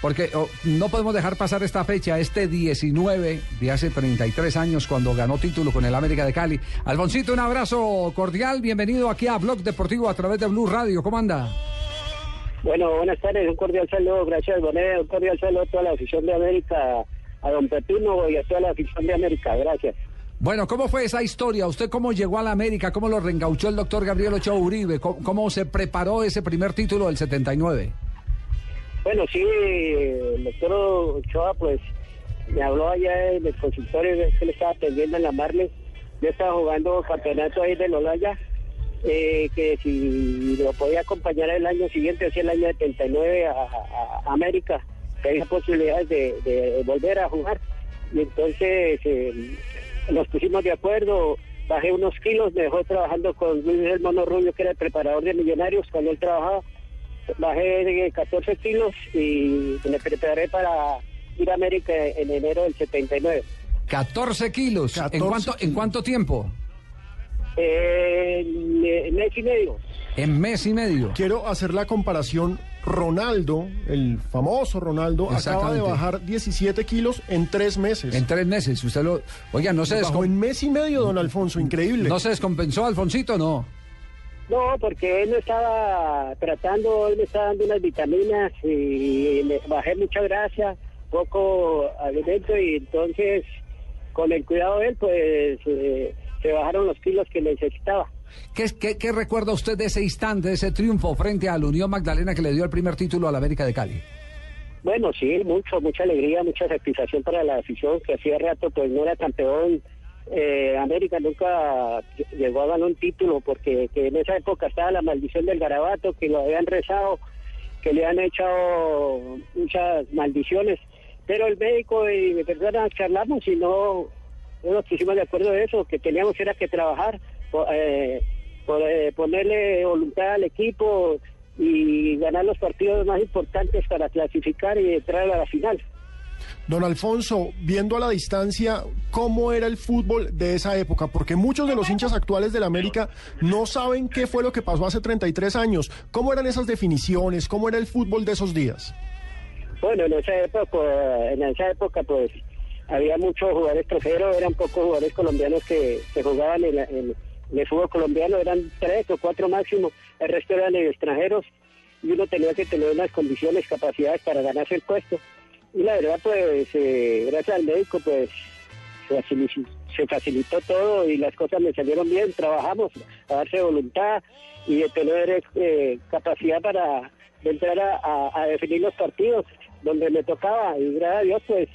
porque oh, no podemos dejar pasar esta fecha, este 19 de hace 33 años, cuando ganó título con el América de Cali. Alfonsito, un abrazo cordial, bienvenido aquí a Blog Deportivo a través de Blue Radio. ¿Cómo anda? Bueno, buenas tardes, un cordial saludo, gracias Bonet, un cordial saludo a toda la afición de América, a don Pepino y a toda la afición de América, gracias. Bueno, ¿cómo fue esa historia? ¿Usted cómo llegó a la América? ¿Cómo lo reengauchó el doctor Gabriel Ochoa Uribe? ¿Cómo, cómo se preparó ese primer título del 79? Bueno, sí, el doctor Ochoa, pues, me habló allá en el consultorio que le estaba atendiendo en la Marley. Yo estaba jugando campeonato ahí de Lolaya, eh, que si lo podía acompañar el año siguiente, hacia el año 79 a, a- América, que había posibilidades de, de volver a jugar. Y entonces eh, nos pusimos de acuerdo, bajé unos kilos, me dejó trabajando con Luis del Mono Rubio, que era el preparador de millonarios cuando él trabajaba bajé de 14 kilos y me preparé para ir a América en enero del 79. 14 kilos. ¿En 14 cuánto, ¿En cuánto tiempo? Eh, en- en mes y medio. En mes y medio. Quiero hacer la comparación. Ronaldo, el famoso Ronaldo, acaba de bajar 17 kilos en tres meses. En tres meses. Usted lo. Oiga, no se, Bajó descom- en mes y medio, don Alfonso, increíble. ¿no se descompensó, Alfonsito? No. No, porque él me estaba tratando, él me estaba dando unas vitaminas y me bajé mucha grasa, poco alimento y entonces con el cuidado de él pues eh, se bajaron los kilos que necesitaba. ¿Qué, qué, qué recuerda usted de ese instante, de ese triunfo frente a la Unión Magdalena que le dio el primer título a la América de Cali? Bueno, sí, mucho, mucha alegría, mucha satisfacción para la afición que hacía rato pues no era campeón. Eh, América nunca llegó a ganar un título porque que en esa época estaba la maldición del garabato, que lo habían rezado, que le han echado muchas maldiciones. Pero el médico y mi persona charlamos y no, no nos pusimos de acuerdo de eso, que teníamos era que trabajar, eh, por, eh, ponerle voluntad al equipo y ganar los partidos más importantes para clasificar y entrar a la final. Don Alfonso, viendo a la distancia, ¿cómo era el fútbol de esa época? Porque muchos de los hinchas actuales del América no saben qué fue lo que pasó hace 33 años. ¿Cómo eran esas definiciones? ¿Cómo era el fútbol de esos días? Bueno, en esa época, en esa época pues había muchos jugadores extranjeros, eran pocos jugadores colombianos que, que jugaban en- en el fútbol colombiano, eran tres o cuatro máximo, el resto eran extranjeros y uno tenía que tener unas condiciones, capacidades para ganarse el puesto. Y la verdad pues eh, gracias al médico pues se facilitó, se facilitó todo y las cosas me salieron bien, trabajamos a darse voluntad y de tener eh, capacidad para entrar a, definir los partidos donde me tocaba y gracias a Dios pues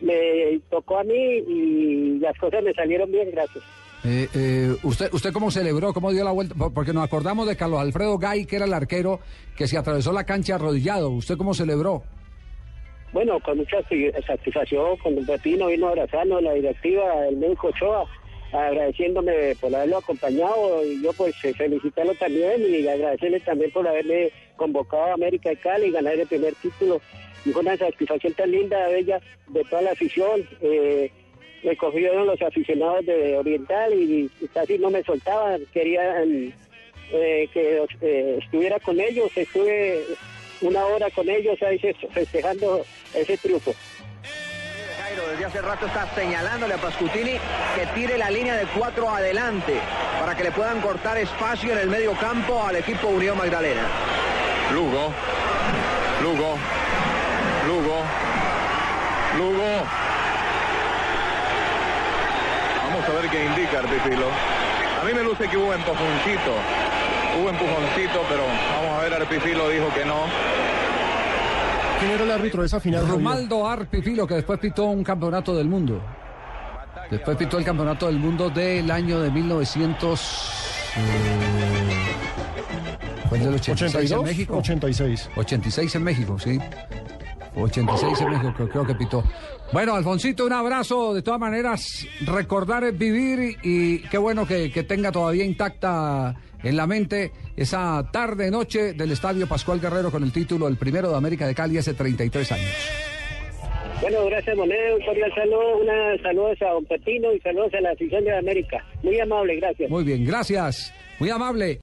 me tocó a mí y las cosas me salieron bien, gracias. Eh, eh, ¿usted, ¿Usted cómo celebró? ¿Cómo dio la vuelta? Por- Porque nos acordamos de Carlos Alfredo Gay, que era el arquero que se atravesó la cancha arrodillado. ¿Usted cómo celebró? Bueno, con mucha satisfacción, con el Pepino vino a la directiva, el médico Ochoa, agradeciéndome por haberlo acompañado y yo pues eh, felicitarlo también y agradecerle también por haberme convocado a América de Cali y ganar el primer título. Y fue una satisfacción tan linda, bella, de toda la afición. Eh, me cogieron los aficionados de Oriental y, y casi no me soltaban, querían eh, que eh, estuviera con ellos, estuve una hora con ellos ahí feste- festejando ese triunfo. Jairo desde hace rato está señalándole a Pascutini que tire la línea de cuatro adelante para que le puedan cortar espacio en el medio campo al equipo Unión Magdalena. Lugo, Lugo, Lugo, Lugo. Vamos a ver qué indica Arpipilo. A mí me luce que hubo empujoncito, hubo empujoncito, pero vamos a ver, Arpipilo dijo que no. ¿Quién era el árbitro de esa final? Romaldo Arpifilo, que después pitó un campeonato del mundo. Después pitó el campeonato del mundo del año de 1900. eh, Fue el del 86 en 82, México. 86. 86 en México, sí. 86 en México, creo, creo que pitó. Bueno, Alfonsito, un abrazo. De todas maneras, recordar es vivir y qué bueno que, que tenga todavía intacta en la mente esa tarde, noche del Estadio Pascual Guerrero con el título El Primero de América de Cali hace 33 años. Bueno, gracias Moneda, un cordial saludo, una saludos a Don Pepino y saludos a la afición de América. Muy amable, gracias. Muy bien, gracias. Muy amable.